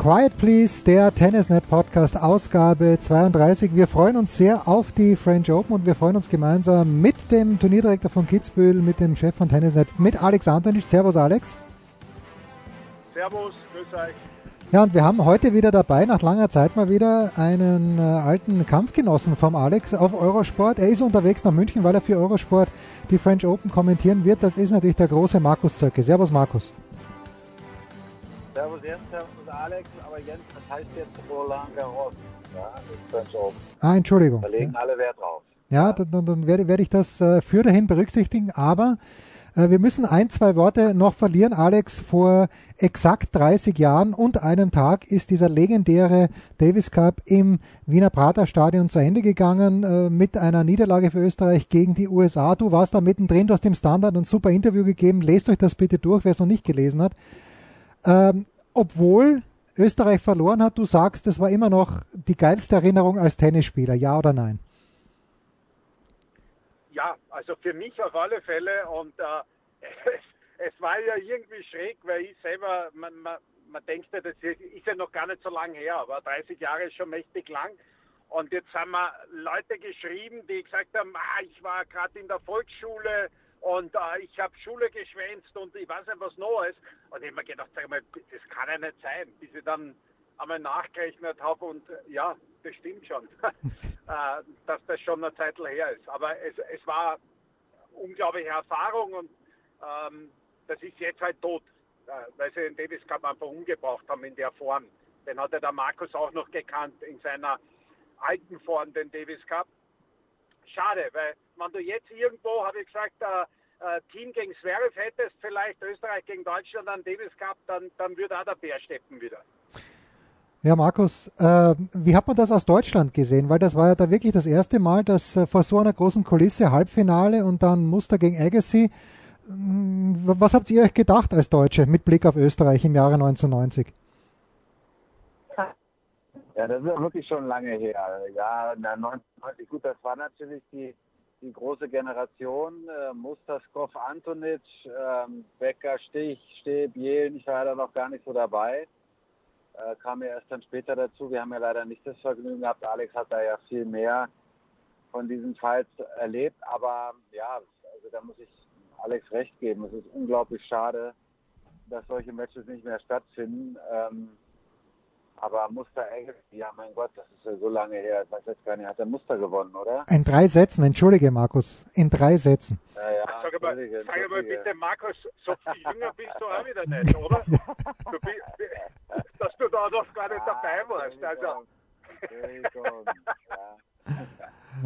Quiet Please, der Tennisnet Podcast, Ausgabe 32. Wir freuen uns sehr auf die French Open und wir freuen uns gemeinsam mit dem Turnierdirektor von Kitzbühel, mit dem Chef von Tennisnet, mit Alex Antonitsch. Servus, Alex. Servus, grüß euch. Ja, und wir haben heute wieder dabei, nach langer Zeit mal wieder, einen äh, alten Kampfgenossen vom Alex auf Eurosport. Er ist unterwegs nach München, weil er für Eurosport die French Open kommentieren wird. Das ist natürlich der große Markus Zöcke. Servus, Markus. Servus Jens, servus Alex, aber Jens, das heißt jetzt Roland Garros. Ja, das ist Open. Ah, Entschuldigung. Da legen alle Wert drauf. Ja, dann, dann, dann werde, werde ich das äh, für dahin berücksichtigen, aber äh, wir müssen ein, zwei Worte noch verlieren. Alex, vor exakt 30 Jahren und einem Tag ist dieser legendäre Davis Cup im Wiener Prater Stadion zu Ende gegangen äh, mit einer Niederlage für Österreich gegen die USA. Du warst da mittendrin, du hast dem Standard ein super Interview gegeben. Lest euch das bitte durch, wer es noch nicht gelesen hat. Ähm, obwohl Österreich verloren hat, du sagst, das war immer noch die geilste Erinnerung als Tennisspieler, ja oder nein? Ja, also für mich auf alle Fälle und äh, es, es, war ja irgendwie schräg, weil ich selber, man, man, man denkt ja, das ist ja noch gar nicht so lang her, aber 30 Jahre ist schon mächtig lang. Und jetzt haben wir Leute geschrieben, die gesagt haben, ah, ich war gerade in der Volksschule und äh, ich habe Schule geschwänzt und ich weiß nicht was Neues. Und ich habe mir gedacht, sag mal, das kann ja nicht sein, bis ich dann einmal nachgerechnet habe und ja, das stimmt schon, äh, dass das schon eine Zeit her ist. Aber es, es war unglaubliche Erfahrung und ähm, das ist jetzt halt tot, äh, weil sie den Davis Cup einfach umgebracht haben in der Form. Den hat ja der Markus auch noch gekannt in seiner alten Form, den Davis Cup. Schade, weil wenn du jetzt irgendwo, habe ich gesagt, äh, äh, Team gegen Zverev hättest, vielleicht Österreich gegen Deutschland an Davis Cup, dann, dann würde auch der Bär steppen wieder. Ja, Markus, äh, wie hat man das aus Deutschland gesehen? Weil das war ja da wirklich das erste Mal, dass äh, vor so einer großen Kulisse Halbfinale und dann Muster gegen Agassi. Was habt ihr euch gedacht als Deutsche mit Blick auf Österreich im Jahre 1990? Ja, das ist ja wirklich schon lange her. Ja, 1990, gut, das war natürlich die, die große Generation. Äh, Musterskov, Antonic, ähm, Becker, Stich, Steb, Jelen. Ich war ja da noch gar nicht so dabei. Äh, kam ja erst dann später dazu. Wir haben ja leider nicht das Vergnügen gehabt. Alex hat da ja viel mehr von diesen Fights erlebt. Aber ja, also da muss ich Alex recht geben. Es ist unglaublich schade, dass solche Matches nicht mehr stattfinden. Ähm, aber Muster Engel, ja mein Gott, das ist ja so lange her, ich weiß jetzt gar nicht, hat er Muster gewonnen, oder? In drei Sätzen, entschuldige Markus, in drei Sätzen. Ja, ja, sag aber, sag aber bitte, Markus, so viel jünger bist du auch wieder nicht, oder? du bist, dass du da noch gar nicht dabei warst. Also.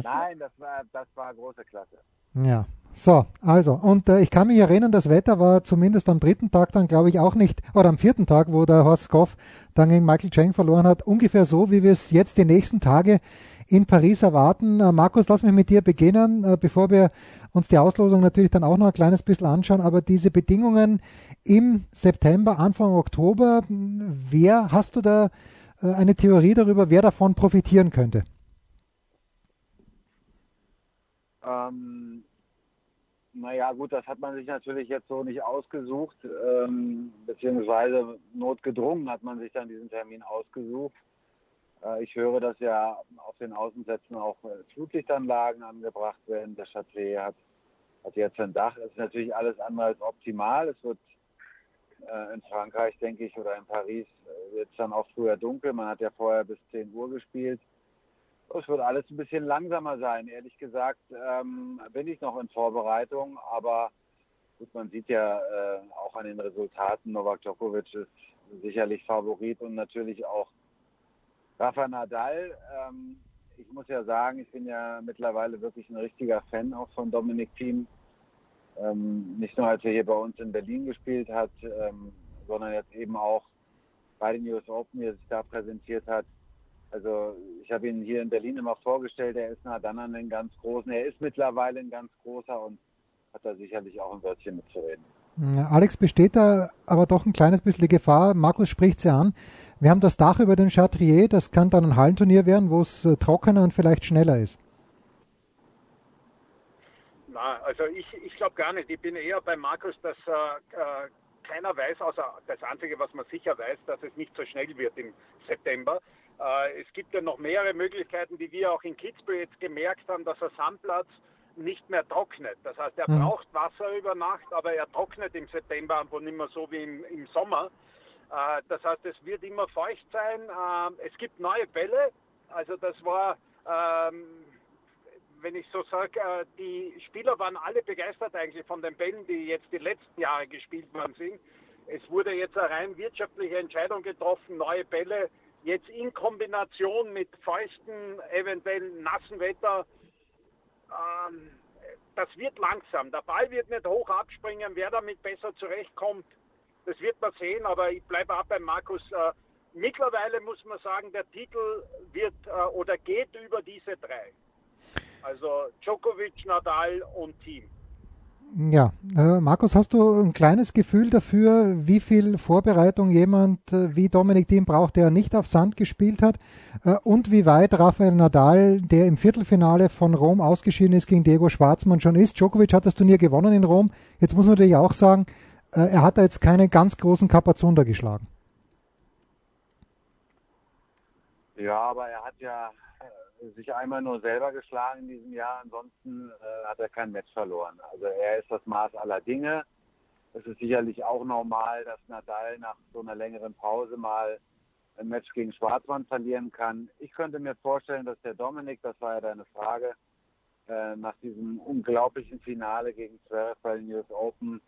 Nein, das war, das war große Klasse. Ja, so, also, und äh, ich kann mich erinnern, das Wetter war zumindest am dritten Tag dann, glaube ich, auch nicht, oder am vierten Tag, wo der Horst Goff dann gegen Michael Chang verloren hat, ungefähr so, wie wir es jetzt die nächsten Tage in Paris erwarten. Äh, Markus, lass mich mit dir beginnen, äh, bevor wir uns die Auslosung natürlich dann auch noch ein kleines bisschen anschauen, aber diese Bedingungen im September, Anfang Oktober, wer, hast du da äh, eine Theorie darüber, wer davon profitieren könnte? Ähm, naja, gut, das hat man sich natürlich jetzt so nicht ausgesucht, ähm, beziehungsweise notgedrungen hat man sich dann diesen Termin ausgesucht. Äh, ich höre, dass ja auf den Außensätzen auch äh, Flutlichtanlagen angebracht werden. Der Châtelet hat, hat jetzt ein Dach. Es ist natürlich alles andere als optimal. Es wird äh, in Frankreich, denke ich, oder in Paris äh, wird es dann auch früher dunkel. Man hat ja vorher bis 10 Uhr gespielt. Es wird alles ein bisschen langsamer sein. Ehrlich gesagt ähm, bin ich noch in Vorbereitung, aber Gut, man sieht ja äh, auch an den Resultaten, Novak Djokovic ist sicherlich Favorit und natürlich auch Rafa Nadal. Ähm, ich muss ja sagen, ich bin ja mittlerweile wirklich ein richtiger Fan auch von Dominik Thiem. Ähm, nicht nur als er hier bei uns in Berlin gespielt hat, ähm, sondern jetzt eben auch bei den US Open, wie er sich da präsentiert hat. Also ich habe ihn hier in Berlin immer vorgestellt, er ist nah dann an den ganz Großen. Er ist mittlerweile ein ganz großer und hat da sicherlich auch ein Wörtchen mitzureden. Alex, besteht da aber doch ein kleines bisschen die Gefahr, Markus spricht sie an, wir haben das Dach über den Chatrier, das kann dann ein Hallenturnier werden, wo es äh, trockener und vielleicht schneller ist. Na, also ich, ich glaube gar nicht. Ich bin eher bei Markus, dass äh, äh, keiner weiß, außer das Einzige, was man sicher weiß, dass es nicht so schnell wird im September. Äh, es gibt ja noch mehrere Möglichkeiten, die wir auch in Kitzbühel jetzt gemerkt haben, dass der Sandplatz nicht mehr trocknet. Das heißt, er mhm. braucht Wasser über Nacht, aber er trocknet im September einfach nicht mehr so wie im, im Sommer. Äh, das heißt, es wird immer feucht sein. Äh, es gibt neue Bälle. Also das war, ähm, wenn ich so sage, äh, die Spieler waren alle begeistert eigentlich von den Bällen, die jetzt die letzten Jahre gespielt worden sind. Es wurde jetzt eine rein wirtschaftliche Entscheidung getroffen, neue Bälle jetzt in Kombination mit feuchten, eventuell nassen Wetter. Ähm, das wird langsam. Der Ball wird nicht hoch abspringen. Wer damit besser zurechtkommt, das wird man sehen, aber ich bleibe auch bei Markus. Äh, mittlerweile muss man sagen, der Titel wird äh, oder geht über diese drei. Also Djokovic, Nadal und Team. Ja, äh, Markus, hast du ein kleines Gefühl dafür, wie viel Vorbereitung jemand äh, wie Dominik Thiem braucht, der nicht auf Sand gespielt hat äh, und wie weit Rafael Nadal, der im Viertelfinale von Rom ausgeschieden ist, gegen Diego Schwarzmann schon ist? Djokovic hat das Turnier gewonnen in Rom. Jetzt muss man natürlich auch sagen, äh, er hat da jetzt keine ganz großen Kapazunder geschlagen. Ja, aber er hat ja sich einmal nur selber geschlagen in diesem Jahr. Ansonsten äh, hat er kein Match verloren. Also er ist das Maß aller Dinge. Es ist sicherlich auch normal, dass Nadal nach so einer längeren Pause mal ein Match gegen Schwarzmann verlieren kann. Ich könnte mir vorstellen, dass der Dominik, das war ja deine Frage, äh, nach diesem unglaublichen Finale gegen Zverev bei den US Open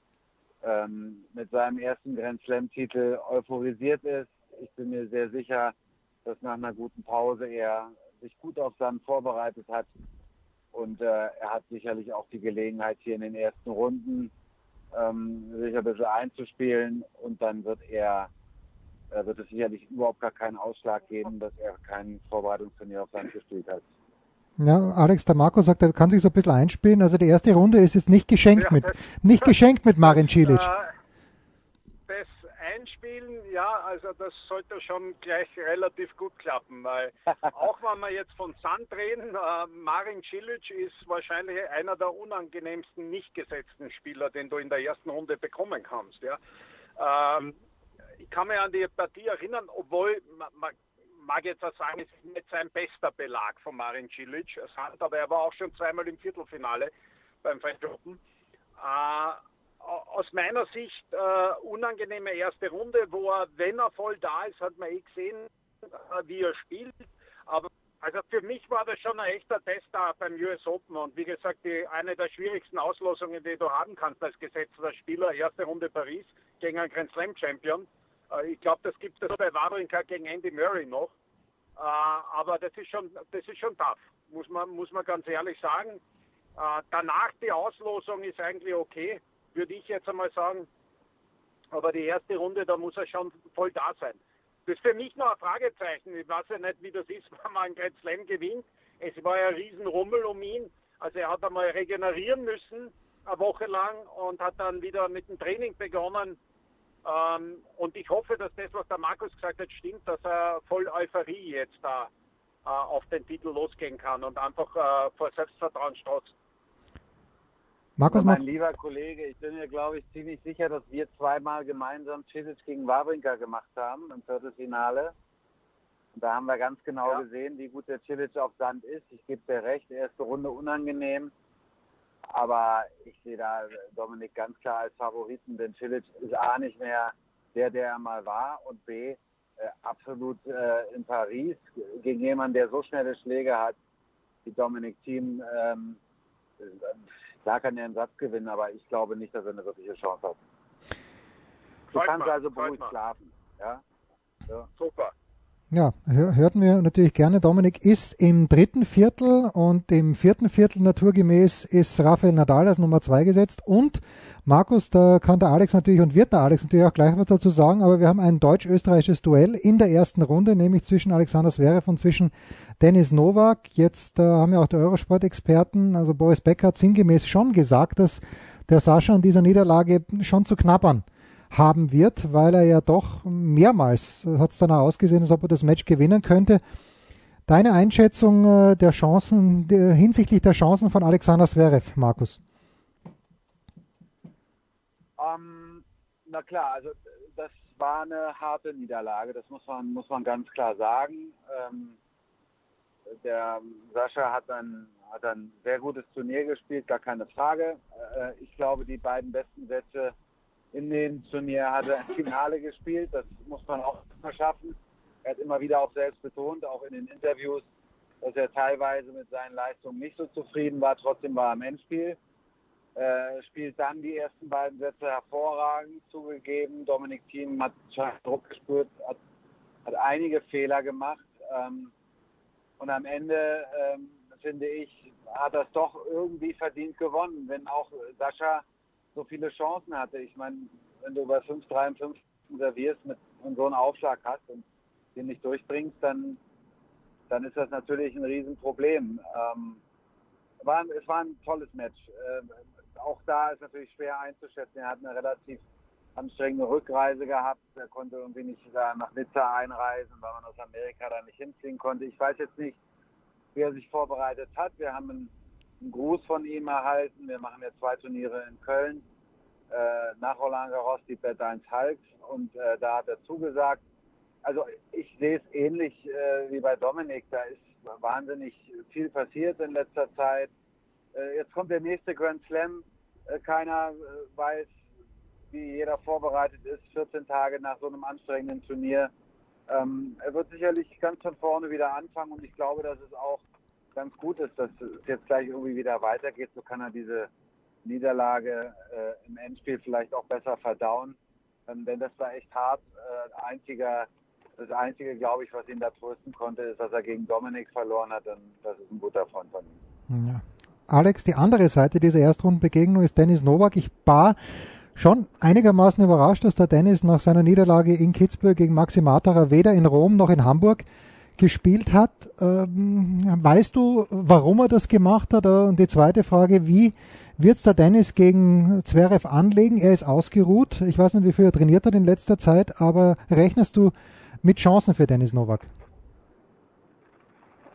ähm, mit seinem ersten Grand Slam-Titel euphorisiert ist. Ich bin mir sehr sicher, dass nach einer guten Pause er sich gut auf Sand vorbereitet hat. Und äh, er hat sicherlich auch die Gelegenheit, hier in den ersten Runden ähm, sich ein bisschen einzuspielen. Und dann wird er äh, wird es sicherlich überhaupt gar keinen Ausschlag geben, dass er kein Vorbereitungsturnier auf Sand gespielt hat. Ja, Alex, Marco sagt, er kann sich so ein bisschen einspielen. Also die erste Runde ist jetzt nicht geschenkt ja, mit, nicht geschenkt mit Marin Cilic. Das Einspielen, ja, also das sollte schon gleich relativ gut klappen, weil auch wenn wir jetzt von Sand reden, äh, Marin Cilic ist wahrscheinlich einer der unangenehmsten nicht gesetzten Spieler, den du in der ersten Runde bekommen kannst. Ja. Ähm, ich kann mich an die Partie erinnern, obwohl man, man mag jetzt auch sagen, es ist nicht sein bester Belag von Marin Cilic, aber er war auch schon zweimal im Viertelfinale beim French Open. Äh, aus meiner Sicht äh, unangenehme erste Runde, wo er, wenn er voll da ist, hat man eh gesehen, äh, wie er spielt. Aber also für mich war das schon ein echter Test da beim US Open und wie gesagt, die, eine der schwierigsten Auslosungen, die du haben kannst als gesetzter Spieler, erste Runde Paris gegen einen Grand Slam Champion. Äh, ich glaube, das gibt es bei Wawrinka gegen Andy Murray noch. Äh, aber das ist schon, das ist schon tough, muss man, muss man ganz ehrlich sagen. Äh, danach die Auslosung ist eigentlich okay, würde ich jetzt einmal sagen. Aber die erste Runde, da muss er schon voll da sein. Das ist für mich noch ein Fragezeichen. Ich weiß ja nicht, wie das ist, wenn man einen Grand Slam gewinnt. Es war ja ein Riesenrummel um ihn. Also er hat einmal regenerieren müssen, eine Woche lang, und hat dann wieder mit dem Training begonnen. Ähm, und ich hoffe, dass das, was der Markus gesagt hat, stimmt, dass er voll Euphorie jetzt da äh, auf den Titel losgehen kann und einfach äh, vor Selbstvertrauen strotzt. Markus, mein lieber Kollege, ich bin mir, glaube ich, ziemlich sicher, dass wir zweimal gemeinsam Cisic gegen Wawrinka gemacht haben im Viertelfinale. Und da haben wir ganz genau ja. gesehen, wie gut der Cilic auf Sand ist. Ich gebe dir recht, erste Runde unangenehm. Aber ich sehe da Dominik ganz klar als Favoriten, denn Cilic ist A nicht mehr der, der er mal war und B äh, absolut äh, in Paris gegen jemanden, der so schnelle Schläge hat wie Dominik Thiem. Ähm, da kann er einen Satz gewinnen, aber ich glaube nicht, dass er eine wirkliche Chance hat. Du kannst also beruhigt mich. schlafen. Ja? Ja. Super. Ja, hör, hörten wir natürlich gerne. Dominik ist im dritten Viertel und im vierten Viertel naturgemäß ist Rafael Nadal als Nummer zwei gesetzt. Und Markus, da kann der Alex natürlich und wird der Alex natürlich auch gleich was dazu sagen, aber wir haben ein deutsch-österreichisches Duell in der ersten Runde, nämlich zwischen Alexander Zverev und zwischen Dennis Novak. Jetzt äh, haben ja auch die Eurosport-Experten, also Boris Becker hat sinngemäß schon gesagt, dass der Sascha an dieser Niederlage schon zu knabbern haben wird, weil er ja doch mehrmals hat es danach ausgesehen, als ob er das Match gewinnen könnte. Deine Einschätzung äh, der Chancen hinsichtlich der Chancen von Alexander Zverev, Markus? Ähm, na klar, also das war eine harte Niederlage, das muss man, muss man ganz klar sagen. Ähm, der Sascha hat ein, hat ein sehr gutes Turnier gespielt, gar keine Frage. Äh, ich glaube, die beiden besten Sätze in dem Turnier hat er im Finale gespielt, das muss man auch mal schaffen. Er hat immer wieder auch selbst betont, auch in den Interviews, dass er teilweise mit seinen Leistungen nicht so zufrieden war. Trotzdem war er im Endspiel. Äh, spielt dann die ersten beiden Sätze hervorragend zugegeben. Dominik Thiem hat Druck gespürt, hat, hat einige Fehler gemacht. Ähm, und am Ende, ähm, finde ich, hat es doch irgendwie verdient gewonnen, wenn auch Sascha so viele Chancen hatte. Ich meine, wenn du bei 5-3 und 5 servierst mit, und so einen Aufschlag hast und den nicht durchbringst, dann, dann ist das natürlich ein Riesenproblem. Ähm, war, ein- es war ein tolles Match. Ähm, auch da ist natürlich schwer einzuschätzen. Er hat eine relativ anstrengende Rückreise gehabt. Er konnte irgendwie nicht nach Nizza einreisen, weil man aus Amerika da nicht hinfliegen konnte. Ich weiß jetzt nicht, wie er sich vorbereitet hat. Wir haben einen, einen Gruß von ihm erhalten. Wir machen jetzt zwei Turniere in Köln äh, nach Roland Garros, die Bett 1 Hulk. Und äh, da hat er zugesagt. Also ich sehe es ähnlich äh, wie bei Dominik. Da ist wahnsinnig viel passiert in letzter Zeit. Äh, jetzt kommt der nächste Grand Slam. Äh, keiner äh, weiß, wie jeder vorbereitet ist, 14 Tage nach so einem anstrengenden Turnier. Ähm, er wird sicherlich ganz von vorne wieder anfangen und ich glaube, dass es auch ganz gut ist, dass es jetzt gleich irgendwie wieder weitergeht. So kann er diese Niederlage äh, im Endspiel vielleicht auch besser verdauen. Ähm, denn das war echt hart. Äh, einziger, das Einzige, glaube ich, was ihn da trösten konnte, ist, dass er gegen Dominik verloren hat. Und das ist ein guter Freund von ihm. Ja. Alex, die andere Seite dieser Erstrundenbegegnung ist Dennis Novak. Ich war schon einigermaßen überrascht, dass der Dennis nach seiner Niederlage in Kitzbühel gegen Maxi Matera weder in Rom noch in Hamburg gespielt hat. Ähm, weißt du, warum er das gemacht hat? Äh, Und die zweite Frage, wie wird es der Dennis gegen Zverev anlegen? Er ist ausgeruht. Ich weiß nicht, wie viel er trainiert hat in letzter Zeit, aber rechnest du mit Chancen für Dennis Novak?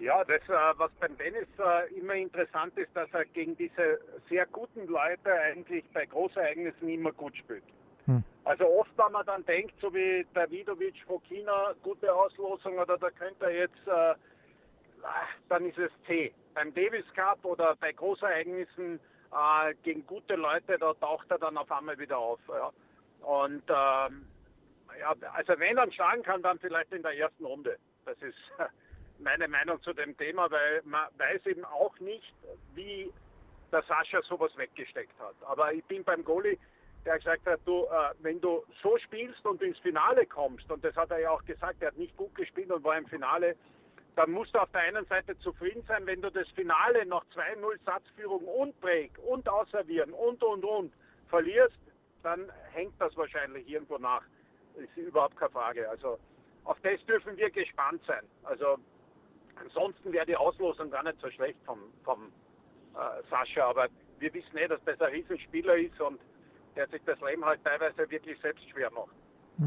Ja, das, äh, was beim Dennis äh, immer interessant ist, dass er gegen diese sehr guten Leute eigentlich bei Großereignissen immer gut spielt. Hm. Also oft, wenn man dann denkt, so wie der Vidovic von China, gute Auslosung oder da könnte er jetzt, äh, dann ist es C. Beim Davis Cup oder bei Großereignissen äh, gegen gute Leute, da taucht er dann auf einmal wieder auf. Ja. Und ähm, ja, also wenn er schlagen kann, dann vielleicht in der ersten Runde. Das ist meine Meinung zu dem Thema, weil man weiß eben auch nicht, wie der Sascha sowas weggesteckt hat. Aber ich bin beim Goalie, der gesagt hat, du, äh, wenn du so spielst und ins Finale kommst, und das hat er ja auch gesagt, er hat nicht gut gespielt und war im Finale, dann musst du auf der einen Seite zufrieden sein, wenn du das Finale nach 2-0 Satzführung und Break und Ausservieren und, und, und verlierst, dann hängt das wahrscheinlich irgendwo nach. Ist überhaupt keine Frage. Also auf das dürfen wir gespannt sein. Also ansonsten wäre die Auslosung gar nicht so schlecht vom, vom äh, Sascha, aber wir wissen eh, dass das ein Riesenspieler ist und der sich das Leben halt teilweise wirklich selbst schwer macht.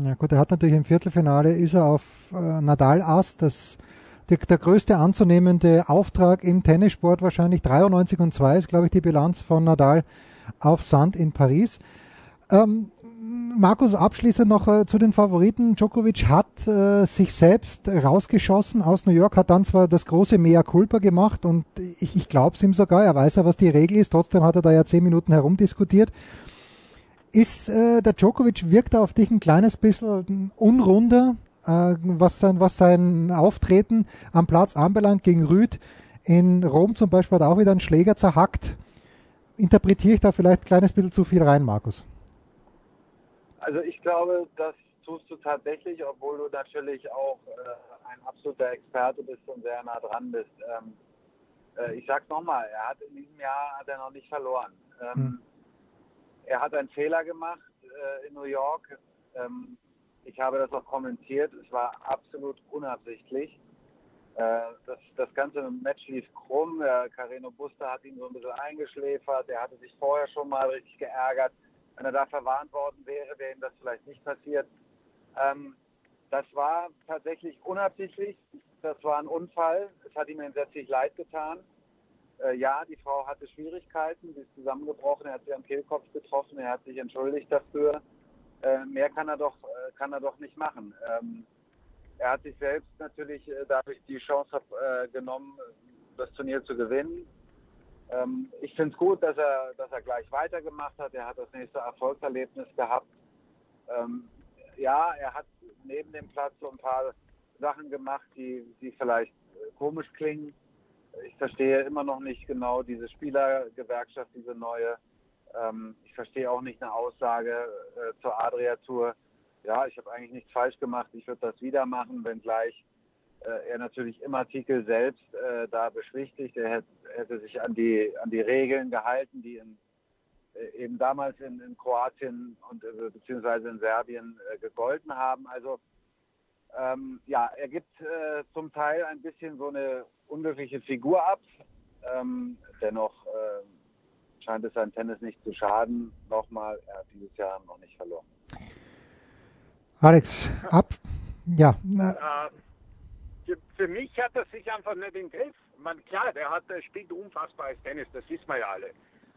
Ja gut, er hat natürlich im Viertelfinale ist er auf äh, Nadal Ass, das der, der größte anzunehmende Auftrag im Tennissport wahrscheinlich 93 und 2 ist, glaube ich, die Bilanz von Nadal auf Sand in Paris. Ähm, Markus, abschließend noch äh, zu den Favoriten. Djokovic hat äh, sich selbst rausgeschossen aus New York, hat dann zwar das große Mea Culpa gemacht und ich, ich glaube es ihm sogar, er weiß ja, was die Regel ist, trotzdem hat er da ja zehn Minuten herumdiskutiert. Ist äh, der Djokovic, wirkt er auf dich ein kleines bisschen unrunder, äh, was, sein, was sein Auftreten am Platz anbelangt gegen Rüd. In Rom zum Beispiel hat er auch wieder einen Schläger zerhackt. interpretiere ich da vielleicht ein kleines bisschen zu viel rein, Markus? Also ich glaube, das tust du tatsächlich, obwohl du natürlich auch äh, ein absoluter Experte bist und sehr nah dran bist. Ähm, äh, ich sag's nochmal, er hat in diesem Jahr hat er noch nicht verloren. Ähm, hm. Er hat einen Fehler gemacht äh, in New York. Ähm, ich habe das auch kommentiert. Es war absolut unabsichtlich. Äh, das, das ganze Match lief krumm. Der Carreno Buster hat ihn so ein bisschen eingeschläfert. Er hatte sich vorher schon mal richtig geärgert. Wenn er da verwarnt worden wäre, wäre ihm das vielleicht nicht passiert. Ähm, das war tatsächlich unabsichtlich. Das war ein Unfall. Es hat ihm entsetzlich leid getan. Äh, ja, die Frau hatte Schwierigkeiten, sie ist zusammengebrochen, er hat sie am Kehlkopf getroffen, er hat sich entschuldigt dafür. Äh, mehr kann er doch, äh, kann er doch nicht machen. Ähm, er hat sich selbst natürlich äh, dadurch die Chance äh, genommen, das Turnier zu gewinnen. Ähm, ich finde es gut, dass er, dass er gleich weitergemacht hat. Er hat das nächste Erfolgserlebnis gehabt. Ähm, ja, er hat neben dem Platz so ein paar Sachen gemacht, die, die vielleicht äh, komisch klingen. Ich verstehe immer noch nicht genau diese Spielergewerkschaft, diese neue. Ähm, ich verstehe auch nicht eine Aussage äh, zur Adria-Tour. Ja, ich habe eigentlich nichts falsch gemacht. Ich würde das wieder machen, wenngleich äh, er natürlich im Artikel selbst äh, da beschwichtigt. Er hätte, hätte, sich an die, an die Regeln gehalten, die in, äh, eben damals in, in Kroatien und äh, beziehungsweise in Serbien äh, gegolten haben. Also ähm, ja, er gibt äh, zum Teil ein bisschen so eine unglückliche Figur ab. Ähm, dennoch äh, scheint es sein Tennis nicht zu schaden. Nochmal, er hat dieses Jahr noch nicht verloren. Alex, ab. Ja. Für, für, mich hat er sich einfach nicht im Griff. Man, klar, der hat, der spielt unfassbares Tennis, das wissen wir ja alle.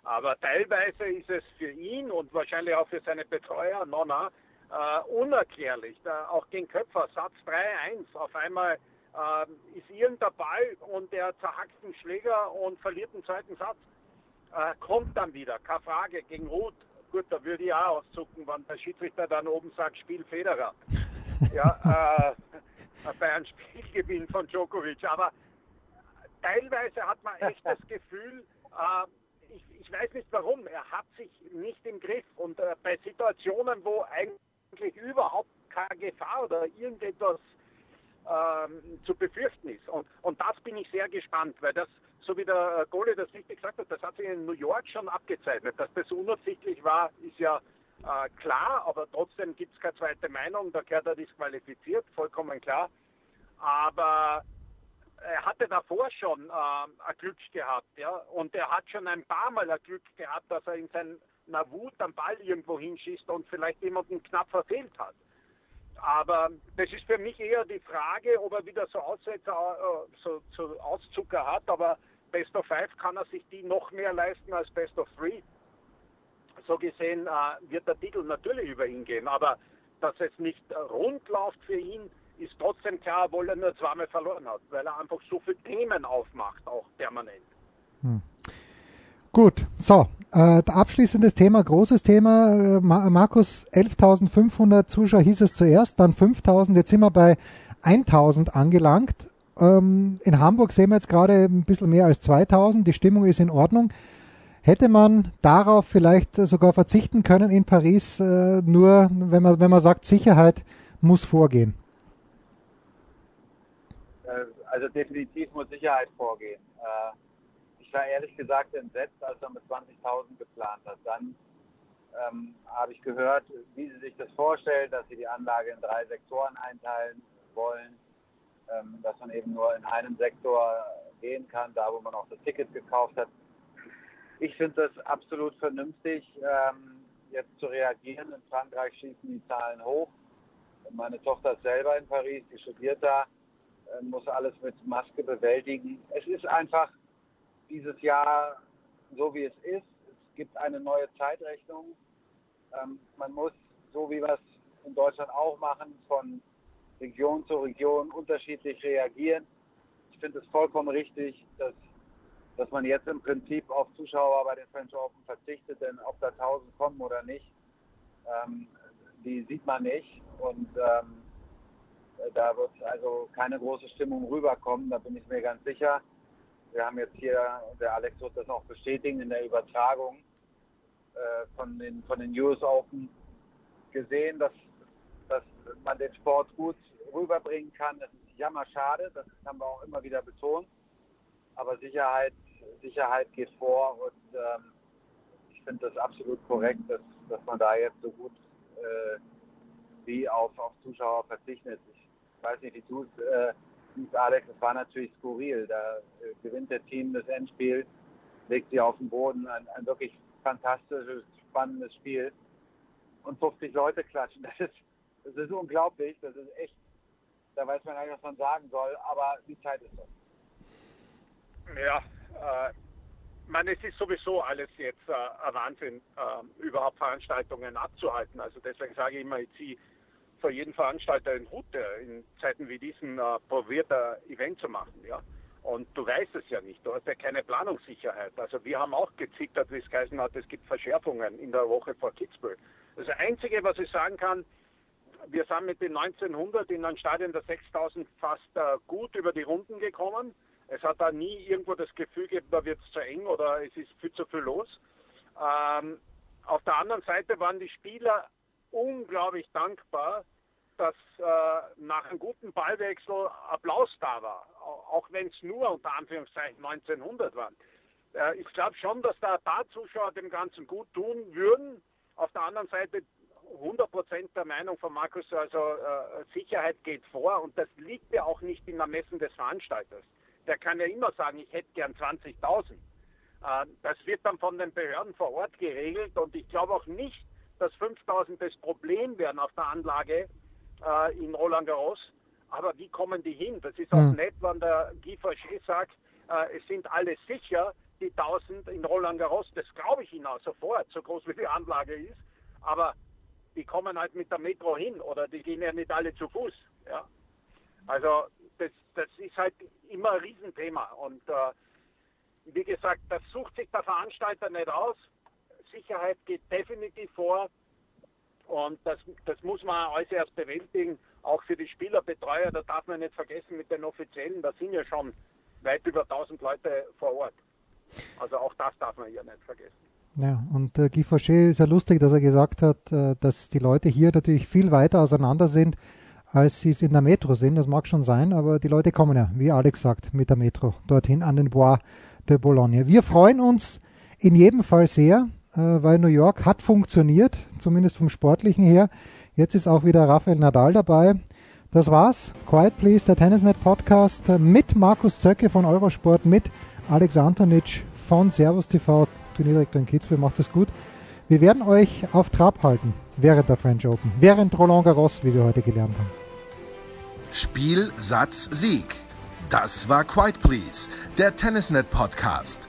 Aber teilweise ist es für ihn und wahrscheinlich auch für seine Betreuer, Nonna, äh, unerklärlich. Da, auch gegen Köpfer, Satz 3-1, auf einmal äh, ist irgendein Ball und der zerhackt den Schläger und verliert den zweiten Satz. Äh, kommt dann wieder, keine Frage, gegen Ruth. Gut, da würde ich auch auszucken, wenn der Schiedsrichter dann oben sagt, Spiel Federer. ja, äh, bei einem Spielgewinn von Djokovic. Aber teilweise hat man echt das Gefühl, äh, ich, ich, weiß nicht warum, er hat sich nicht im Griff. Und äh, bei Situationen, wo eigentlich überhaupt keine Gefahr oder irgendetwas ähm, zu befürchten ist. Und, und das bin ich sehr gespannt, weil das, so wie der Gole das richtig gesagt hat, das hat sich in New York schon abgezeichnet. Dass das unabsichtlich war, ist ja äh, klar, aber trotzdem gibt es keine zweite Meinung, da gehört er disqualifiziert, vollkommen klar. Aber er hatte davor schon äh, ein Glück gehabt, ja, und er hat schon ein paar Mal ein Glück gehabt, dass er in seiner Wut am Ball irgendwo hinschießt und vielleicht jemanden knapp verfehlt hat. Aber das ist für mich eher die Frage, ob er wieder so Aussetzer, äh, so, so Auszucker hat. Aber Best of Five kann er sich die noch mehr leisten als Best of Three. So gesehen äh, wird der Titel natürlich über ihn gehen. Aber dass es nicht rund läuft für ihn, ist trotzdem klar, obwohl er nur zweimal verloren hat, weil er einfach so viele Themen aufmacht, auch permanent. Hm. Gut, so, äh, abschließendes Thema, großes Thema. Äh, Markus, 11.500 Zuschauer hieß es zuerst, dann 5.000, jetzt sind wir bei 1.000 angelangt. Ähm, in Hamburg sehen wir jetzt gerade ein bisschen mehr als 2.000, die Stimmung ist in Ordnung. Hätte man darauf vielleicht sogar verzichten können in Paris, äh, nur wenn man, wenn man sagt, Sicherheit muss vorgehen? Äh, also definitiv muss Sicherheit vorgehen. Äh, war ehrlich gesagt entsetzt, als er mit 20.000 geplant hat. Dann ähm, habe ich gehört, wie sie sich das vorstellen, dass sie die Anlage in drei Sektoren einteilen wollen, ähm, dass man eben nur in einem Sektor gehen kann, da wo man auch das Ticket gekauft hat. Ich finde das absolut vernünftig, ähm, jetzt zu reagieren. In Frankreich schießen die Zahlen hoch. Meine Tochter ist selber in Paris, die studiert da, äh, muss alles mit Maske bewältigen. Es ist einfach dieses Jahr so, wie es ist. Es gibt eine neue Zeitrechnung. Ähm, man muss, so wie wir es in Deutschland auch machen, von Region zu Region unterschiedlich reagieren. Ich finde es vollkommen richtig, dass, dass man jetzt im Prinzip auf Zuschauer bei den French Open verzichtet, denn ob da 1000 kommen oder nicht, ähm, die sieht man nicht. Und ähm, da wird also keine große Stimmung rüberkommen, da bin ich mir ganz sicher. Wir haben jetzt hier, der Alex wird das noch bestätigen, in der Übertragung äh, von, den, von den US Open gesehen, dass, dass man den Sport gut rüberbringen kann. Das ist jammerschade, das haben wir auch immer wieder betont. Aber Sicherheit, Sicherheit geht vor und ähm, ich finde das absolut korrekt, dass, dass man da jetzt so gut äh, wie auf, auf Zuschauer verzichtet. Ich weiß nicht, wie du es äh, siehst, Alex, es war natürlich skurril. Da äh, gewinnt der Team das Endspiel, legt sie auf den Boden, ein, ein wirklich fantastisches, spannendes Spiel. Und 50 Leute klatschen. Das ist, das ist unglaublich. Das ist echt, da weiß man gar nicht, was man sagen soll, aber die Zeit ist so. Ja, äh, man, es ist sowieso alles jetzt äh, ein Wahnsinn, äh, überhaupt Veranstaltungen abzuhalten. Also deswegen sage ich immer, ich ziehe für jeden Veranstalter einen Hut, der in Zeiten wie diesen äh, probiert, ein Event zu machen. Ja? Und du weißt es ja nicht, du hast ja keine Planungssicherheit. Also wir haben auch gezittert, wie es geheißen hat, es gibt Verschärfungen in der Woche vor Kitzbühel. Das Einzige, was ich sagen kann, wir sind mit den 1900 in einem Stadion der 6000 fast äh, gut über die Runden gekommen. Es hat da nie irgendwo das Gefühl gegeben, da wird es zu eng oder es ist viel zu viel los. Ähm, auf der anderen Seite waren die Spieler unglaublich dankbar, dass äh, nach einem guten Ballwechsel Applaus da war, auch wenn es nur unter Anführungszeichen 1900 waren. Äh, ich glaube schon, dass da ein paar Zuschauer dem Ganzen gut tun würden. Auf der anderen Seite 100% der Meinung von Markus, also äh, Sicherheit geht vor und das liegt ja auch nicht im Ermessen des Veranstalters. Der kann ja immer sagen, ich hätte gern 20.000. Äh, das wird dann von den Behörden vor Ort geregelt und ich glaube auch nicht, dass 5.000 das Problem werden auf der Anlage äh, in Roland Garros. Aber wie kommen die hin? Das ist auch mhm. nett, wenn der Guy Fauché sagt, äh, es sind alle sicher, die 1000 in Roland Garros. Das glaube ich Ihnen auch sofort, so groß wie die Anlage ist. Aber die kommen halt mit der Metro hin oder die gehen ja nicht alle zu Fuß. Ja? Also das, das ist halt immer ein Riesenthema. Und äh, wie gesagt, das sucht sich der Veranstalter nicht aus. Sicherheit geht definitiv vor. Und das, das muss man alles erst bewältigen, auch für die Spielerbetreuer. Da darf man nicht vergessen mit den Offiziellen, da sind ja schon weit über 1000 Leute vor Ort. Also auch das darf man hier nicht vergessen. Ja, und äh, Guy Fauché ist ja lustig, dass er gesagt hat, äh, dass die Leute hier natürlich viel weiter auseinander sind, als sie es in der Metro sind. Das mag schon sein, aber die Leute kommen ja, wie Alex sagt, mit der Metro dorthin an den Bois de Boulogne. Wir freuen uns in jedem Fall sehr, weil New York hat funktioniert, zumindest vom Sportlichen her. Jetzt ist auch wieder Rafael Nadal dabei. Das war's. Quiet Please, der Tennisnet Podcast mit Markus Zöcke von Eurosport, mit Alex Antonic von Servus TV, Turnierdirektor in Kitzbühel. Macht es gut. Wir werden euch auf Trab halten während der French Open, während Roland Garros, wie wir heute gelernt haben. Spiel, Satz, Sieg. Das war Quiet Please, der Tennisnet Podcast.